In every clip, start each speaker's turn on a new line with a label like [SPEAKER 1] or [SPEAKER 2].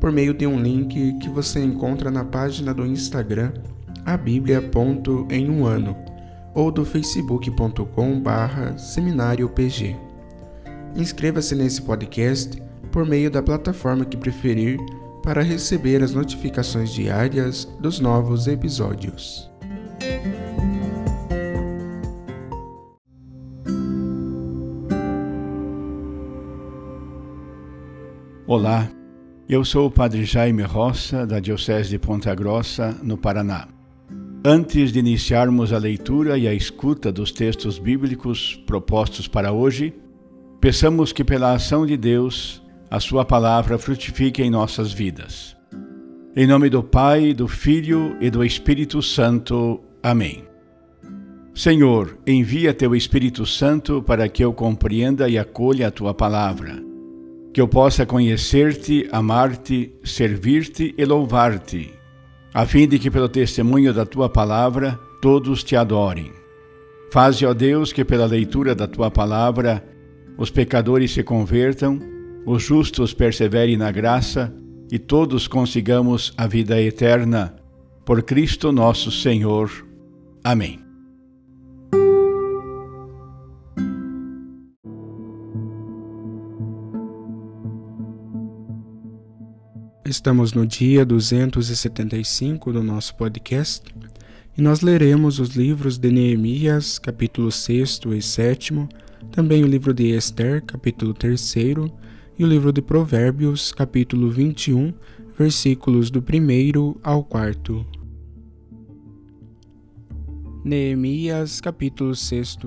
[SPEAKER 1] por meio de um link que você encontra na página do Instagram a em um ano ou do facebook.com/barra seminário pg. Inscreva-se nesse podcast por meio da plataforma que preferir para receber as notificações diárias dos novos episódios.
[SPEAKER 2] Olá, eu sou o Padre Jaime Roça, da Diocese de Ponta Grossa, no Paraná. Antes de iniciarmos a leitura e a escuta dos textos bíblicos propostos para hoje, peçamos que, pela ação de Deus, a Sua palavra frutifique em nossas vidas. Em nome do Pai, do Filho e do Espírito Santo. Amém. Senhor, envia teu Espírito Santo para que eu compreenda e acolha a tua palavra que eu possa conhecer-te, amar-te, servir-te e louvar-te, a fim de que pelo testemunho da tua palavra todos te adorem. Faze, ó Deus, que pela leitura da tua palavra os pecadores se convertam, os justos perseverem na graça e todos consigamos a vida eterna. Por Cristo nosso Senhor. Amém.
[SPEAKER 1] Estamos no dia 275 do nosso podcast e nós leremos os livros de Neemias, capítulo 6 e 7, também o livro de Esther, capítulo 3 e o livro de Provérbios, capítulo 21, versículos do 1 ao 4. Neemias, capítulo 6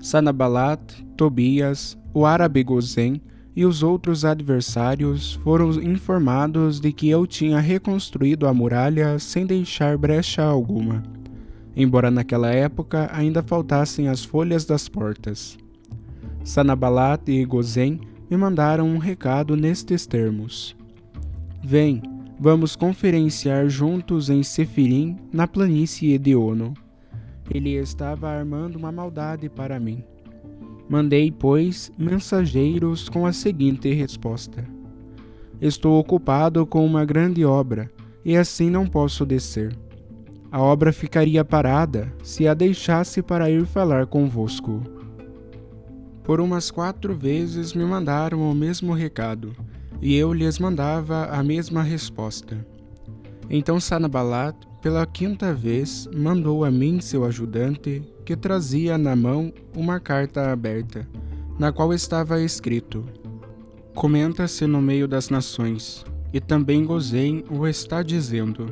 [SPEAKER 1] Sanabalat, Tobias, o árabe Gozen, e os outros adversários foram informados de que eu tinha reconstruído a muralha sem deixar brecha alguma, embora naquela época ainda faltassem as folhas das portas. Sanabalat e Gozen me mandaram um recado nestes termos: Vem, vamos conferenciar juntos em Sefirim, na planície Ediono. Ele estava armando uma maldade para mim Mandei, pois, mensageiros com a seguinte resposta: Estou ocupado com uma grande obra, e assim não posso descer. A obra ficaria parada se a deixasse para ir falar convosco. Por umas quatro vezes me mandaram o mesmo recado, e eu lhes mandava a mesma resposta. Então Sanabalat, pela quinta vez, mandou a mim seu ajudante que trazia na mão uma carta aberta, na qual estava escrito: Comenta-se no meio das nações, e também Gozem o está dizendo,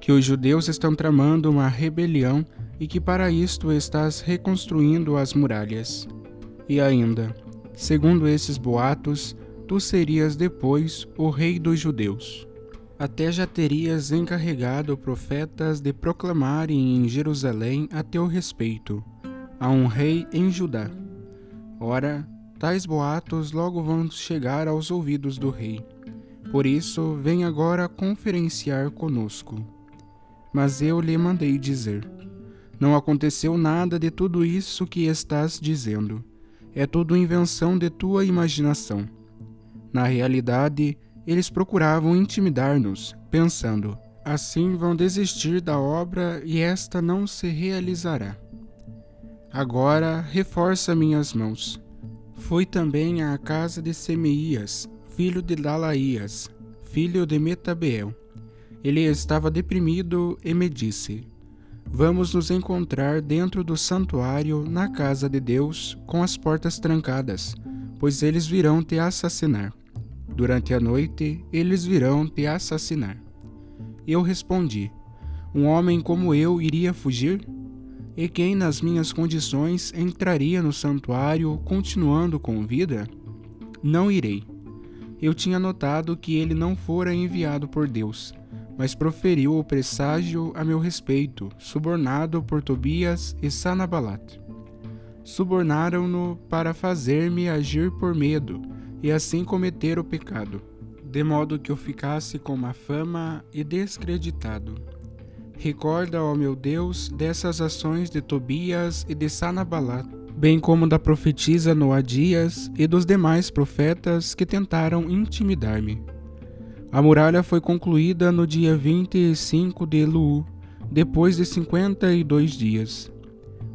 [SPEAKER 1] que os judeus estão tramando uma rebelião e que para isto estás reconstruindo as muralhas. E ainda, segundo esses boatos, tu serias depois o rei dos judeus. Até já terias encarregado profetas de proclamarem em Jerusalém a teu respeito, a um rei em Judá. Ora, tais boatos logo vão chegar aos ouvidos do rei. Por isso, vem agora conferenciar conosco. Mas eu lhe mandei dizer: Não aconteceu nada de tudo isso que estás dizendo. É tudo invenção de tua imaginação. Na realidade, eles procuravam intimidar-nos, pensando: assim vão desistir da obra e esta não se realizará. Agora reforça minhas mãos. Fui também à casa de Semeias, filho de Dalaías, filho de Metabeel, Ele estava deprimido e me disse: Vamos nos encontrar dentro do santuário, na casa de Deus, com as portas trancadas, pois eles virão te assassinar. Durante a noite, eles virão te assassinar. Eu respondi: Um homem como eu iria fugir? E quem, nas minhas condições, entraria no santuário continuando com vida? Não irei. Eu tinha notado que ele não fora enviado por Deus mas proferiu o presságio a meu respeito, subornado por Tobias e Sanabalat. Subornaram-no para fazer-me agir por medo e assim cometer o pecado, de modo que eu ficasse com má fama e descreditado. Recorda, ó meu Deus, dessas ações de Tobias e de Sanabalat, bem como da profetisa Noadias e dos demais profetas que tentaram intimidar-me. A muralha foi concluída no dia 25 de Lu, depois de 52 dias.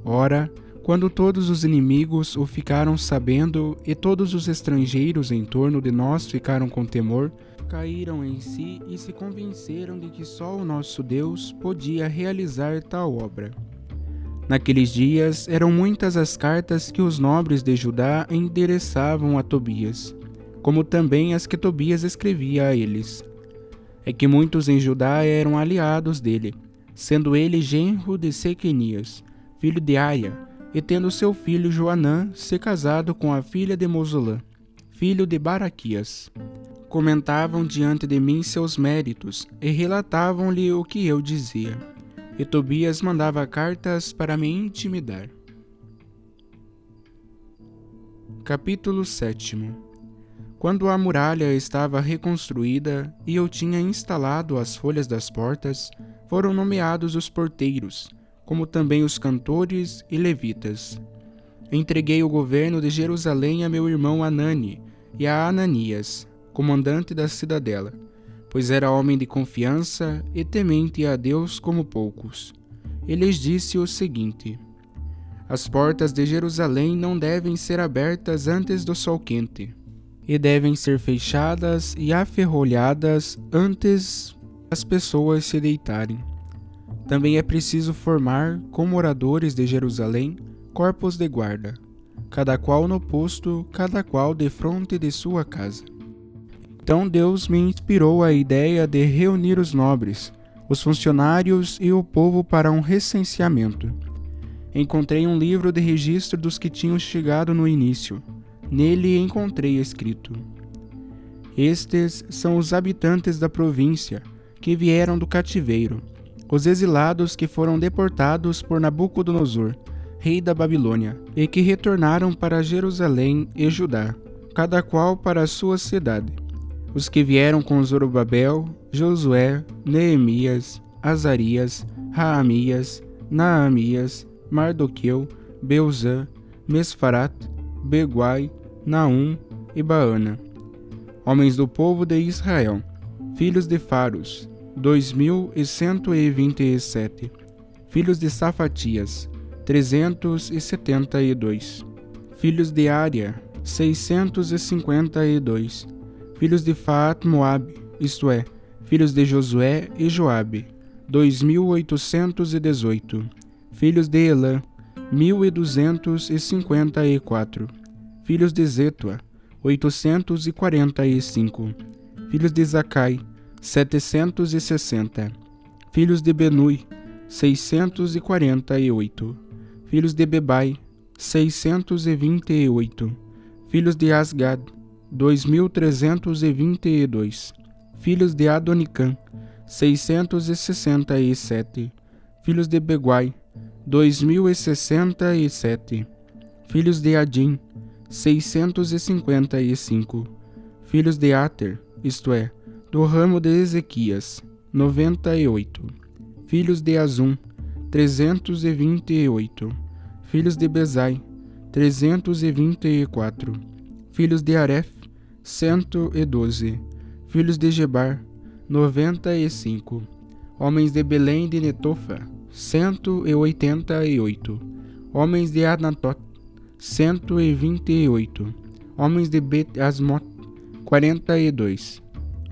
[SPEAKER 1] Ora, quando todos os inimigos o ficaram sabendo e todos os estrangeiros em torno de nós ficaram com temor, caíram em si e se convenceram de que só o nosso Deus podia realizar tal obra. Naqueles dias eram muitas as cartas que os nobres de Judá endereçavam a Tobias como também as que Tobias escrevia a eles. É que muitos em Judá eram aliados dele, sendo ele genro de Sequenias, filho de Aia, e tendo seu filho Joanã se casado com a filha de Mosolã, filho de Baraquias. Comentavam diante de mim seus méritos e relatavam-lhe o que eu dizia. E Tobias mandava cartas para me intimidar. Capítulo 7 quando a muralha estava reconstruída e eu tinha instalado as folhas das portas, foram nomeados os porteiros, como também os cantores e levitas. Entreguei o governo de Jerusalém a meu irmão Anani e a Ananias, comandante da cidadela, pois era homem de confiança e temente a Deus como poucos. E lhes disse o seguinte: As portas de Jerusalém não devem ser abertas antes do sol quente e devem ser fechadas e aferrolhadas antes as pessoas se deitarem. Também é preciso formar, com moradores de Jerusalém, corpos de guarda, cada qual no posto, cada qual de fronte de sua casa. Então Deus me inspirou a ideia de reunir os nobres, os funcionários e o povo para um recenseamento. Encontrei um livro de registro dos que tinham chegado no início, Nele encontrei escrito: Estes são os habitantes da província que vieram do cativeiro, os exilados que foram deportados por Nabucodonosor, rei da Babilônia, e que retornaram para Jerusalém e Judá, cada qual para a sua cidade. Os que vieram com Zorobabel, Josué, Neemias, Azarias, Raamias, Naamias, Mardoqueu, Beuzã, Mesfarat, Beguai, Naum e Baana. Homens do povo de Israel, filhos de Faros, dois mil e cento e vinte e sete. Filhos de Safatias, trezentos e setenta e dois. Filhos de Ária, seiscentos e cinquenta e dois. Filhos de Faat Moab, isto é, filhos de Josué e Joabe, dois mil oitocentos e dezoito. Filhos de Elã, mil e duzentos e cinquenta e quatro. Filhos de Zetua, oitocentos e quarenta e cinco. Filhos de Zacai, setecentos e sessenta. Filhos de Benui, seiscentos e quarenta e oito. Filhos de Bebai, seiscentos e vinte e oito. Filhos de Asgad, dois mil trezentos e vinte e dois. Filhos de Adonicã, seiscentos e sessenta e sete. Filhos de Beguai, dois mil e sessenta e sete. Filhos de Adim, seiscentos e cinquenta e cinco. Filhos de Ater, isto é, do ramo de Ezequias, noventa e oito. Filhos de Azum, trezentos e vinte e oito. Filhos de Bezai, trezentos e vinte e quatro. Filhos de Aref, cento e doze. Filhos de Gebar, noventa e cinco. Homens de Belém de Netofa, e oitenta e oito. Homens de Anatot, cento e vinte e oito. Homens de Bet Asmot, quarenta e dois.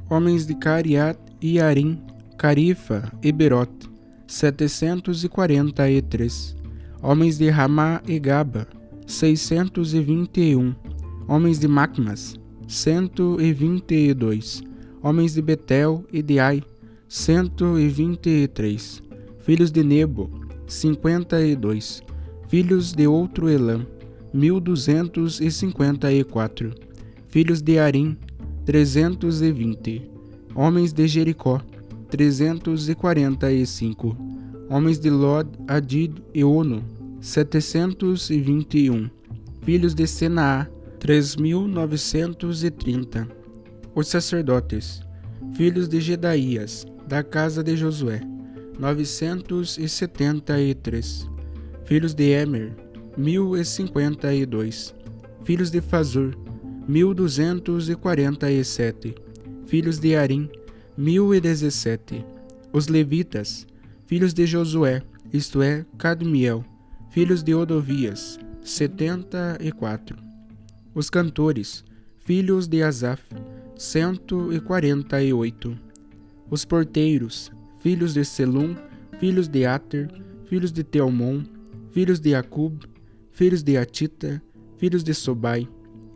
[SPEAKER 1] Homens de Cariat e Arim, Carifa e Berote, 743. Homens de Ramá e Gaba, 621. Homens de Macmas, 122. Homens de Betel e de Ai, 123. Filhos de Nebo, 52. Filhos de outro Elam, 1254. Filhos de Arim, 320. Homens de Jericó, 345. Homens de Lod, Adid e Ono, 721. Filhos de Senaá, 3930. Os sacerdotes, filhos de Gedaías, da casa de Josué, 973. Filhos de Emer, 1052. Filhos de Fazur, 1247. Filhos de Arim, 1017. Os levitas, filhos de Josué, isto é, Cadmiel, filhos de Odovias, 74. Os cantores, filhos de Asaf, 148. Os porteiros, filhos de Selum, filhos de Ater, filhos de Teomon, filhos de Acub, filhos de Atita, filhos de Sobai,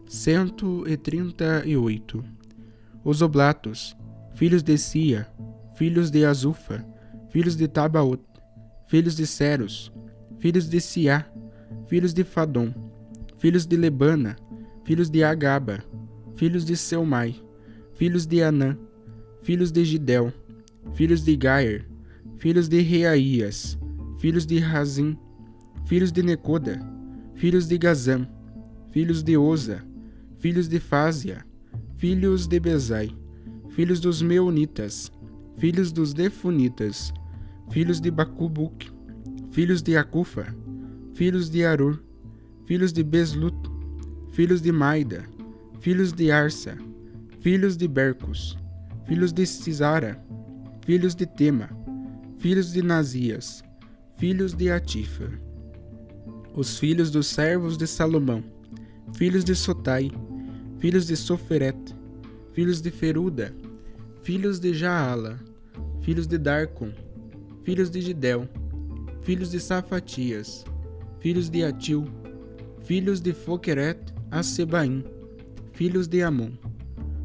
[SPEAKER 1] 138. Os oblatos, filhos de Sia, filhos de Azufa, filhos de Tabaot, filhos de Ceros, filhos de Siá, filhos de Fadom, filhos de Lebana, filhos de Agaba, filhos de Selmai, filhos de Anã, filhos de Gidel, filhos de Gair, filhos de Reaías, filhos de Razim, filhos de Necoda, filhos de Gazam, filhos de Oza, filhos de Fásia, filhos de Bezai, filhos dos Meunitas, filhos dos Defunitas, filhos de Bacubuk, filhos de Acufa, filhos de Arur, filhos de Beslut, filhos de Maida, filhos de Arsa, filhos de Bercos, filhos de Cisara, filhos de Tema, filhos de Nazias, filhos de Atifa. Os filhos dos servos de Salomão, filhos de Sotai, filhos de Soferet, filhos de Feruda, filhos de Jaala, filhos de Darcon, filhos de Gidel, filhos de Safatias, filhos de Atil, filhos de Foqueret a Sebaim, filhos de Amon.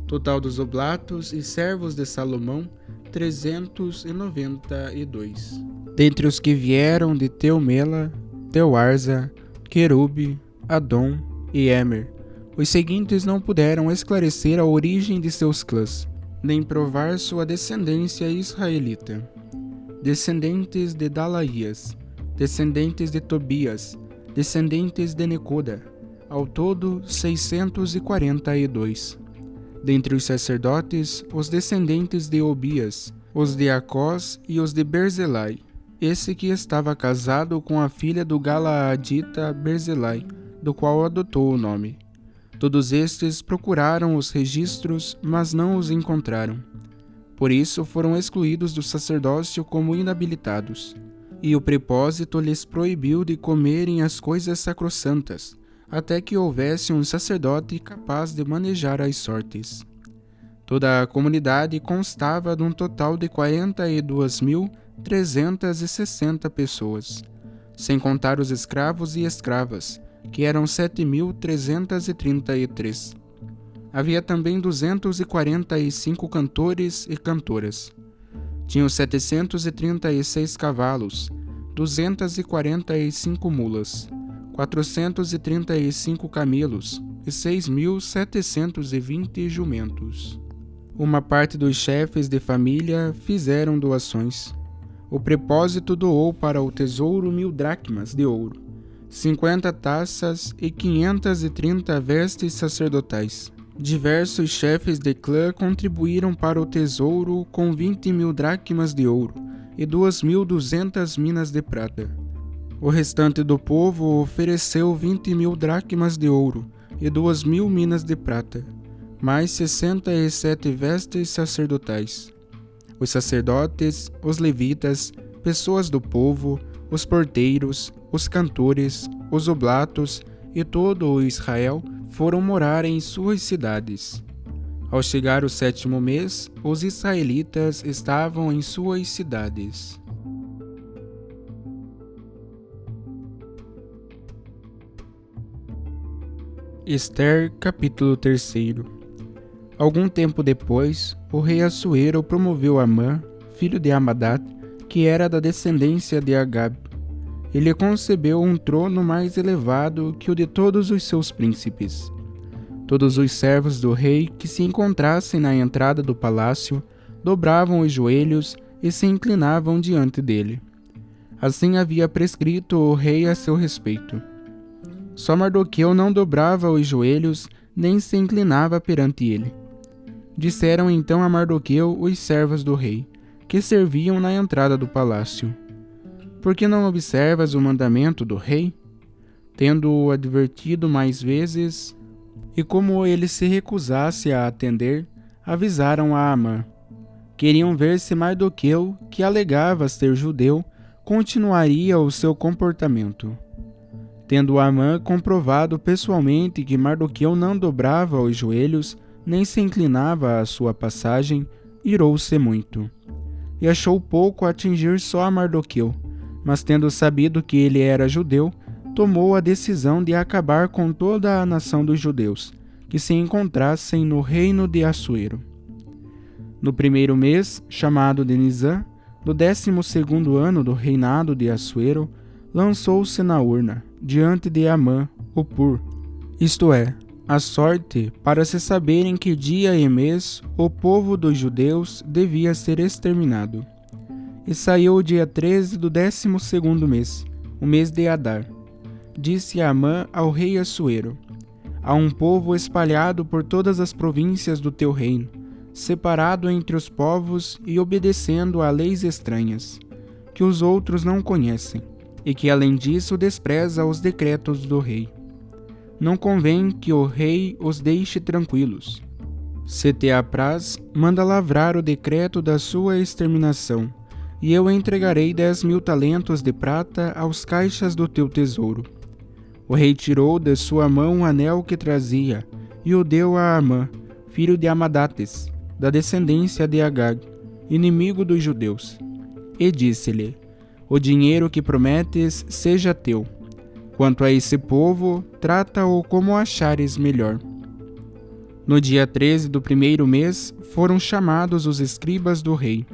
[SPEAKER 1] Total dos oblatos e servos de Salomão, 392. Dentre os que vieram de Teumela, Teuarza, Querube, Adom e Emer, os seguintes não puderam esclarecer a origem de seus clãs, nem provar sua descendência israelita. Descendentes de Dalaías, descendentes de Tobias, descendentes de Necoda, ao todo 642. Dentre os sacerdotes, os descendentes de Obias, os de Acós e os de Berzelai, esse que estava casado com a filha do Galaadita Berzelai, do qual adotou o nome. Todos estes procuraram os registros, mas não os encontraram. Por isso foram excluídos do sacerdócio como inabilitados. E o prepósito lhes proibiu de comerem as coisas sacrossantas, até que houvesse um sacerdote capaz de manejar as sortes. Toda a comunidade constava de um total de 42.360 pessoas, sem contar os escravos e escravas, que eram 7.333. Havia também 245 cantores e cantoras. Tinham 736 cavalos, 245 mulas, 435 camelos e 6.720 jumentos. Uma parte dos chefes de família fizeram doações. O prepósito doou para o tesouro mil dracmas de ouro, 50 taças e 530 vestes sacerdotais. Diversos chefes de clã contribuíram para o tesouro com 20 mil dracmas de ouro e 2.200 minas de prata. O restante do povo ofereceu 20 mil dracmas de ouro e 2 mil minas de prata, mais 67 vestes sacerdotais. Os sacerdotes, os levitas, pessoas do povo, os porteiros, os cantores, os oblatos e todo o Israel foram morar em suas cidades. Ao chegar o sétimo mês, os israelitas estavam em suas cidades. Esther, capítulo 3 Algum tempo depois, o rei Assuero promoveu Amã, filho de Amadat, que era da descendência de Agab. Ele concebeu um trono mais elevado que o de todos os seus príncipes. Todos os servos do rei que se encontrassem na entrada do palácio dobravam os joelhos e se inclinavam diante dele. Assim havia prescrito o rei a seu respeito. Só Mardoqueu não dobrava os joelhos nem se inclinava perante ele. Disseram então a Mardoqueu os servos do rei, que serviam na entrada do palácio: Por que não observas o mandamento do rei? Tendo-o advertido mais vezes, e como ele se recusasse a atender, avisaram a Amã. Queriam ver se Mardoqueu, que alegava ser judeu, continuaria o seu comportamento. Tendo Amã comprovado pessoalmente que Mardoqueu não dobrava os joelhos, nem se inclinava à sua passagem, irou-se muito. E achou pouco atingir só a Mardoqueu, mas tendo sabido que ele era judeu, tomou a decisão de acabar com toda a nação dos judeus, que se encontrassem no reino de Assuero. No primeiro mês, chamado de Nizam, do décimo segundo ano do reinado de Assuero, lançou-se na urna, diante de Amã, o pur, isto é, a sorte para se saber em que dia e mês o povo dos judeus devia ser exterminado. E saiu o dia 13 do décimo segundo mês, o mês de Adar. Disse Amã ao rei Assuero, Há um povo espalhado por todas as províncias do teu reino, separado entre os povos e obedecendo a leis estranhas, que os outros não conhecem e que além disso despreza os decretos do rei. Não convém que o rei os deixe tranquilos. Se te apraz, manda lavrar o decreto da sua exterminação, e eu entregarei dez mil talentos de prata aos caixas do teu tesouro. O rei tirou de sua mão o anel que trazia, e o deu a Amã, filho de Amadates, da descendência de Agag, inimigo dos judeus. E disse-lhe: o dinheiro que prometes seja teu. Quanto a esse povo, trata-o como achares melhor. No dia 13 do primeiro mês foram chamados os escribas do rei.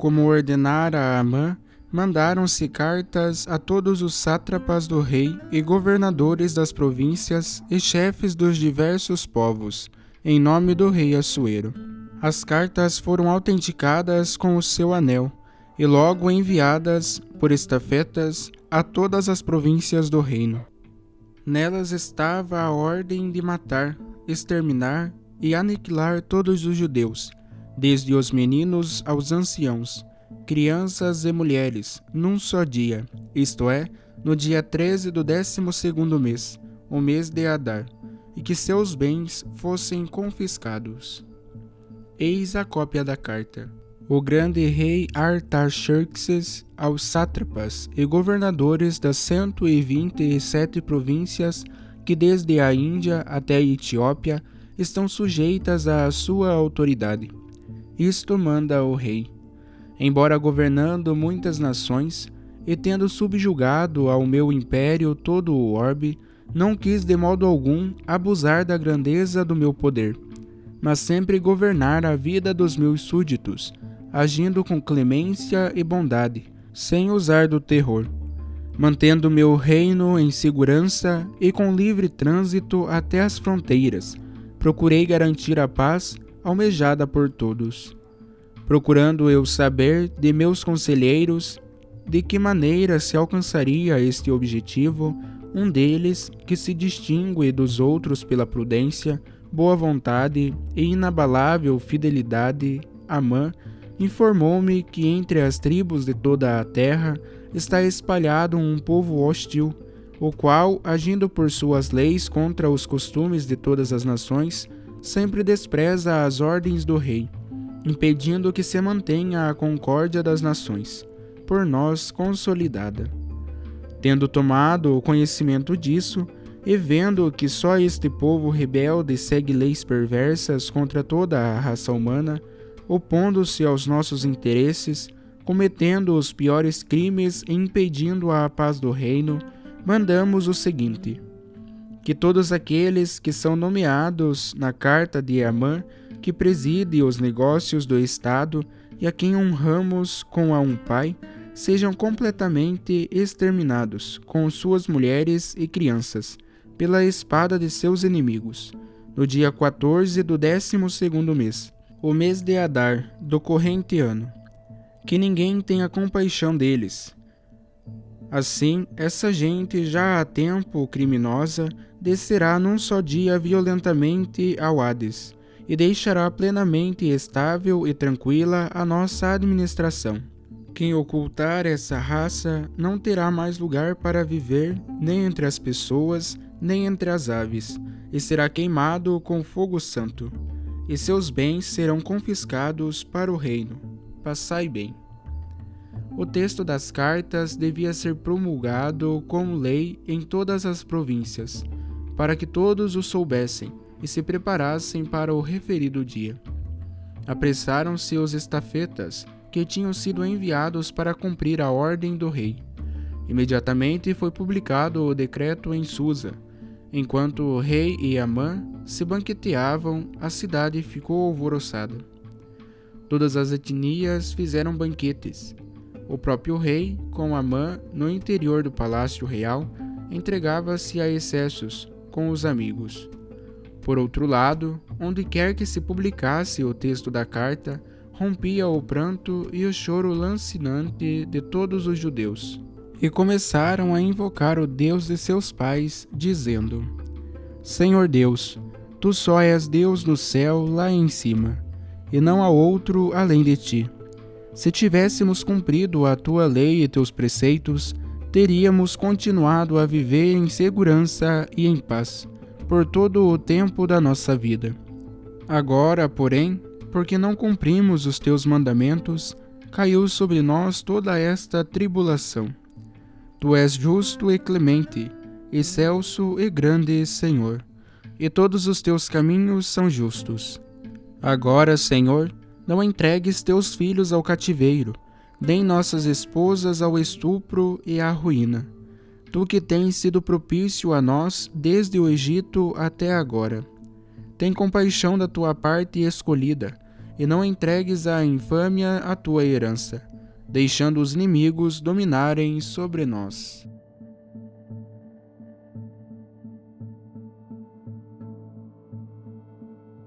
[SPEAKER 1] Como ordenara Amã, mandaram-se cartas a todos os sátrapas do rei e governadores das províncias e chefes dos diversos povos, em nome do rei Assuero. As cartas foram autenticadas com o seu anel e logo enviadas por estafetas a todas as províncias do reino. Nelas estava a ordem de matar, exterminar e aniquilar todos os judeus, desde os meninos aos anciãos, crianças e mulheres, num só dia, isto é, no dia 13 do décimo segundo mês, o mês de Adar, e que seus bens fossem confiscados. Eis a cópia da carta o grande rei Artaxerxes aos sátrapas e governadores das cento e vinte e sete províncias que desde a Índia até a Etiópia estão sujeitas à sua autoridade. Isto manda o rei. Embora governando muitas nações e tendo subjugado ao meu império todo o orbe, não quis de modo algum abusar da grandeza do meu poder, mas sempre governar a vida dos meus súditos, agindo com clemência e bondade, sem usar do terror, mantendo meu reino em segurança e com livre trânsito até as fronteiras. Procurei garantir a paz almejada por todos. Procurando eu saber de meus conselheiros de que maneira se alcançaria este objetivo, um deles, que se distingue dos outros pela prudência, boa vontade e inabalável fidelidade, Amã, informou-me que entre as tribos de toda a terra está espalhado um povo hostil, o qual, agindo por suas leis contra os costumes de todas as nações, sempre despreza as ordens do rei, impedindo que se mantenha a concórdia das nações, por nós consolidada. Tendo tomado o conhecimento disso, E vendo que só este povo rebelde segue leis perversas contra toda a raça humana, opondo-se aos nossos interesses, cometendo os piores crimes e impedindo a paz do reino, mandamos o seguinte: que todos aqueles que são nomeados na carta de Amã, que preside os negócios do Estado e a quem honramos com a um pai, sejam completamente exterminados, com suas mulheres e crianças, pela espada de seus inimigos, no dia 14 do décimo segundo mês, o mês de Adar, do corrente ano. Que ninguém tenha compaixão deles. Assim, essa gente já há tempo criminosa descerá num só dia violentamente ao Hades e deixará plenamente estável e tranquila a nossa administração. Quem ocultar essa raça não terá mais lugar para viver, nem entre as pessoas, nem entre as aves, e será queimado com fogo santo, e seus bens serão confiscados para o reino. Passai bem. O texto das cartas devia ser promulgado como lei em todas as províncias, para que todos o soubessem e se preparassem para o referido dia. Apressaram-se os estafetas que tinham sido enviados para cumprir a ordem do rei. Imediatamente foi publicado o decreto em Susa. Enquanto o rei e Amã se banqueteavam, a cidade ficou alvoroçada. Todas as etnias fizeram banquetes. O próprio rei, com Amã no interior do palácio real, entregava-se a excessos com os amigos. Por outro lado, onde quer que se publicasse o texto da carta, rompia o pranto e o choro lancinante de todos os judeus. E começaram a invocar o Deus de seus pais, dizendo: Senhor Deus, tu só és Deus no céu lá em cima, e não há outro além de ti. Se tivéssemos cumprido a tua lei e teus preceitos, teríamos continuado a viver em segurança e em paz por todo o tempo da nossa vida. Agora, porém, porque não cumprimos os teus mandamentos, caiu sobre nós toda esta tribulação. Tu és justo e clemente, excelso e grande Senhor, e todos os teus caminhos são justos. Agora, Senhor, não entregues teus filhos ao cativeiro, nem nossas esposas ao estupro e à ruína. Tu que tens sido propício a nós desde o Egito até agora. Tem compaixão da tua parte escolhida, e não entregues à infâmia a tua herança, deixando os inimigos dominarem sobre nós.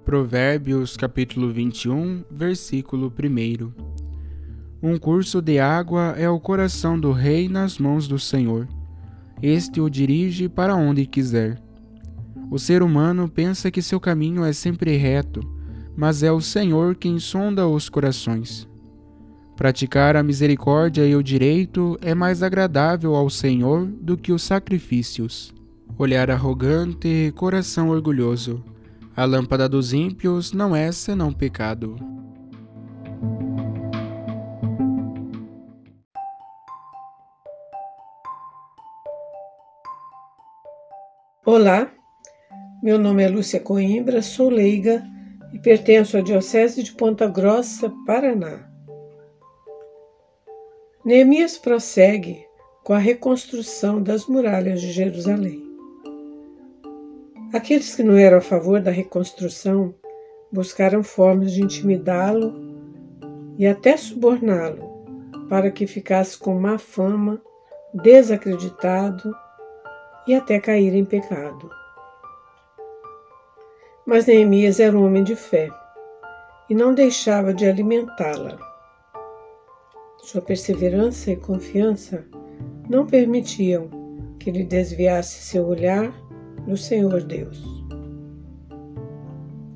[SPEAKER 1] Provérbios capítulo 21, versículo 1 Um curso de água é o coração do rei nas mãos do Senhor. Este o dirige para onde quiser. O ser humano pensa que seu caminho é sempre reto, mas é o Senhor quem sonda os corações. Praticar a misericórdia e o direito é mais agradável ao Senhor do que os sacrifícios. Olhar arrogante coração orgulhoso. A lâmpada dos ímpios não é senão pecado.
[SPEAKER 3] Olá, meu nome é Lúcia Coimbra, sou leiga e pertenço à Diocese de Ponta Grossa, Paraná. Neemias prossegue com a reconstrução das muralhas de Jerusalém. Aqueles que não eram a favor da reconstrução buscaram formas de intimidá-lo e até suborná-lo para que ficasse com má fama, desacreditado e até cair em pecado. Mas Neemias era um homem de fé e não deixava de alimentá-la. Sua perseverança e confiança não permitiam que ele desviasse seu olhar do Senhor Deus.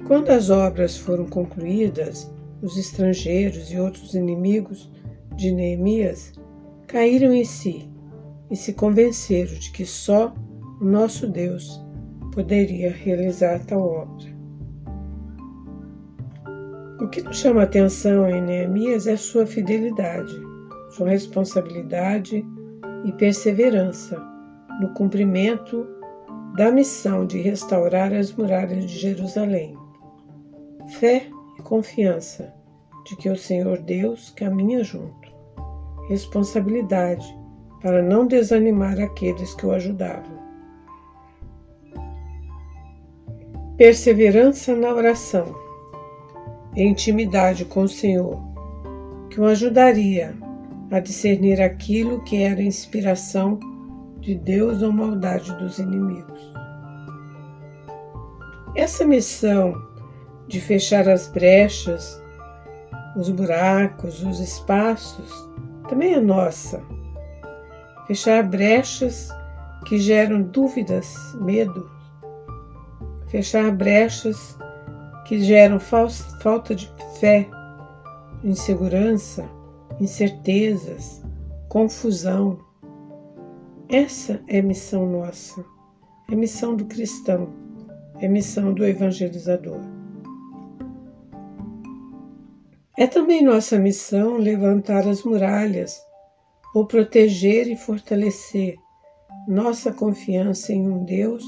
[SPEAKER 3] Quando as obras foram concluídas, os estrangeiros e outros inimigos de Neemias caíram em si e se convenceram de que só o nosso Deus poderia realizar tal obra. O que nos chama a atenção em Neemias é sua fidelidade, sua responsabilidade e perseverança no cumprimento da missão de restaurar as muralhas de Jerusalém. Fé e confiança de que o Senhor Deus caminha junto. Responsabilidade para não desanimar aqueles que o ajudavam. Perseverança na oração e intimidade com o Senhor, que o ajudaria a discernir aquilo que era inspiração de Deus ou maldade dos inimigos. Essa missão de fechar as brechas, os buracos, os espaços, também é nossa. Fechar brechas que geram dúvidas, medo. Fechar brechas que geram falta de fé, insegurança, incertezas, confusão. Essa é a missão nossa, é a missão do cristão, é missão do evangelizador. É também nossa missão levantar as muralhas ou proteger e fortalecer nossa confiança em um Deus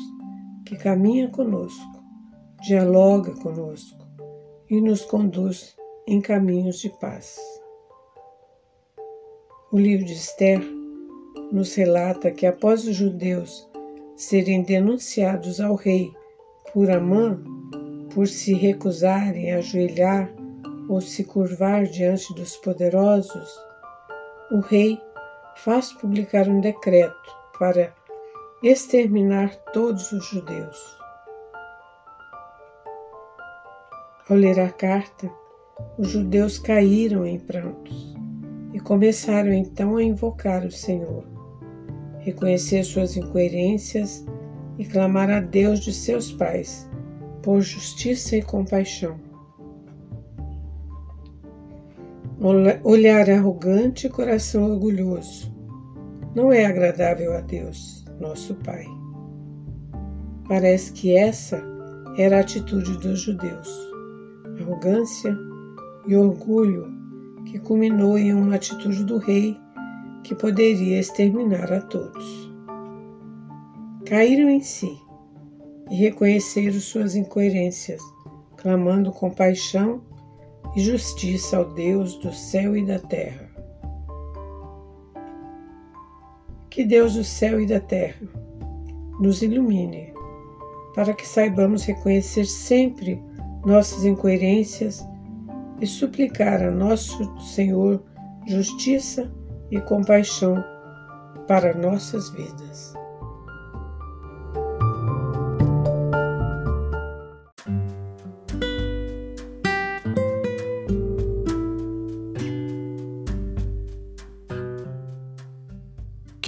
[SPEAKER 3] que caminha conosco, dialoga conosco e nos conduz em caminhos de paz. O livro de Esther nos relata que após os judeus serem denunciados ao rei por Amã por se recusarem a ajoelhar ou se curvar diante dos poderosos, o rei faz publicar um decreto para exterminar todos os judeus. Ao ler a carta, os judeus caíram em prantos e começaram então a invocar o Senhor, reconhecer suas incoerências e clamar a Deus de seus pais por justiça e compaixão. Olhar arrogante e coração orgulhoso não é agradável a Deus, nosso Pai. Parece que essa era a atitude dos judeus: arrogância e orgulho que culminou em uma atitude do rei que poderia exterminar a todos. Caíram em si e reconheceram suas incoerências, clamando compaixão e justiça ao Deus do céu e da terra. Que Deus do céu e da terra nos ilumine, para que saibamos reconhecer sempre nossas incoerências e suplicar a nosso Senhor justiça e compaixão para nossas vidas.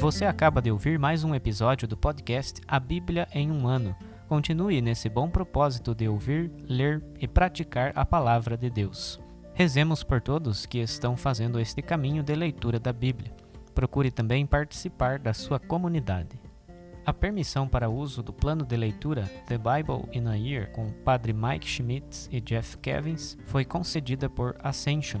[SPEAKER 4] Você acaba de ouvir mais um episódio do podcast A Bíblia em um Ano. Continue nesse bom propósito de ouvir, ler e praticar a palavra de Deus. Rezemos por todos que estão fazendo este caminho de leitura da Bíblia. Procure também participar da sua comunidade. A permissão para uso do plano de leitura The Bible in a Year com o Padre Mike Schmitz e Jeff Kevins foi concedida por Ascension.